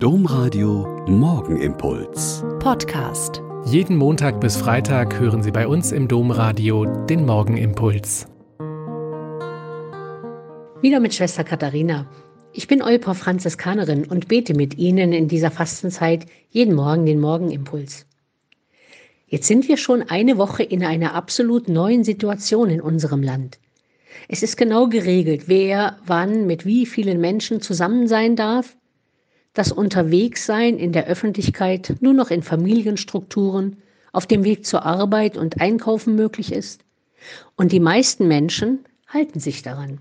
Domradio Morgenimpuls. Podcast. Jeden Montag bis Freitag hören Sie bei uns im Domradio den Morgenimpuls. Wieder mit Schwester Katharina. Ich bin Olper Franziskanerin und bete mit Ihnen in dieser Fastenzeit jeden Morgen den Morgenimpuls. Jetzt sind wir schon eine Woche in einer absolut neuen Situation in unserem Land. Es ist genau geregelt, wer wann mit wie vielen Menschen zusammen sein darf das Unterwegssein in der Öffentlichkeit nur noch in Familienstrukturen, auf dem Weg zur Arbeit und Einkaufen möglich ist. Und die meisten Menschen halten sich daran.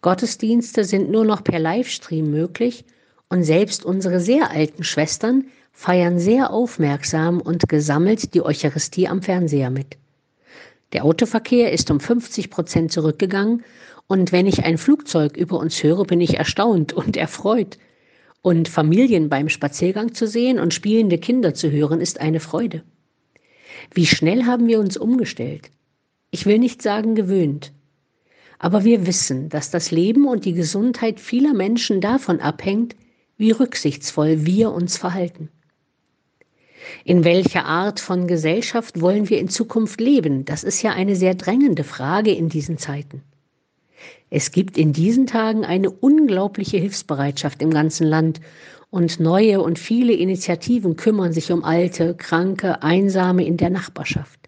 Gottesdienste sind nur noch per Livestream möglich und selbst unsere sehr alten Schwestern feiern sehr aufmerksam und gesammelt die Eucharistie am Fernseher mit. Der Autoverkehr ist um 50 Prozent zurückgegangen und wenn ich ein Flugzeug über uns höre, bin ich erstaunt und erfreut. Und Familien beim Spaziergang zu sehen und spielende Kinder zu hören, ist eine Freude. Wie schnell haben wir uns umgestellt? Ich will nicht sagen gewöhnt. Aber wir wissen, dass das Leben und die Gesundheit vieler Menschen davon abhängt, wie rücksichtsvoll wir uns verhalten. In welcher Art von Gesellschaft wollen wir in Zukunft leben? Das ist ja eine sehr drängende Frage in diesen Zeiten. Es gibt in diesen Tagen eine unglaubliche Hilfsbereitschaft im ganzen Land und neue und viele Initiativen kümmern sich um Alte, Kranke, Einsame in der Nachbarschaft.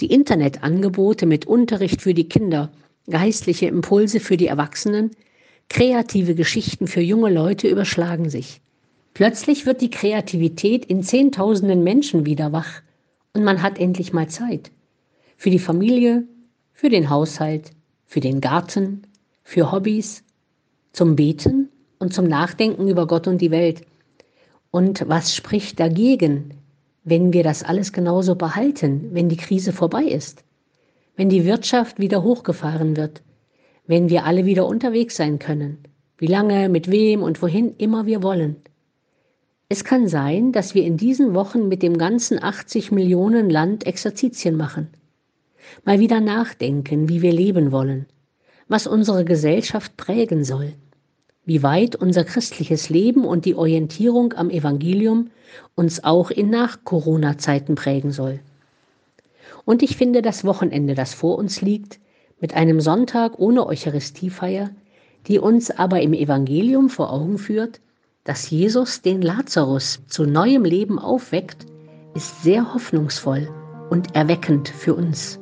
Die Internetangebote mit Unterricht für die Kinder, geistliche Impulse für die Erwachsenen, kreative Geschichten für junge Leute überschlagen sich. Plötzlich wird die Kreativität in Zehntausenden Menschen wieder wach und man hat endlich mal Zeit. Für die Familie, für den Haushalt, für den Garten, für Hobbys, zum Beten und zum Nachdenken über Gott und die Welt. Und was spricht dagegen, wenn wir das alles genauso behalten, wenn die Krise vorbei ist, wenn die Wirtschaft wieder hochgefahren wird, wenn wir alle wieder unterwegs sein können, wie lange, mit wem und wohin immer wir wollen. Es kann sein, dass wir in diesen Wochen mit dem ganzen 80 Millionen Land Exerzitien machen mal wieder nachdenken, wie wir leben wollen, was unsere Gesellschaft prägen soll, wie weit unser christliches Leben und die Orientierung am Evangelium uns auch in Nach-Corona-Zeiten prägen soll. Und ich finde das Wochenende, das vor uns liegt, mit einem Sonntag ohne Eucharistiefeier, die uns aber im Evangelium vor Augen führt, dass Jesus den Lazarus zu neuem Leben aufweckt, ist sehr hoffnungsvoll und erweckend für uns.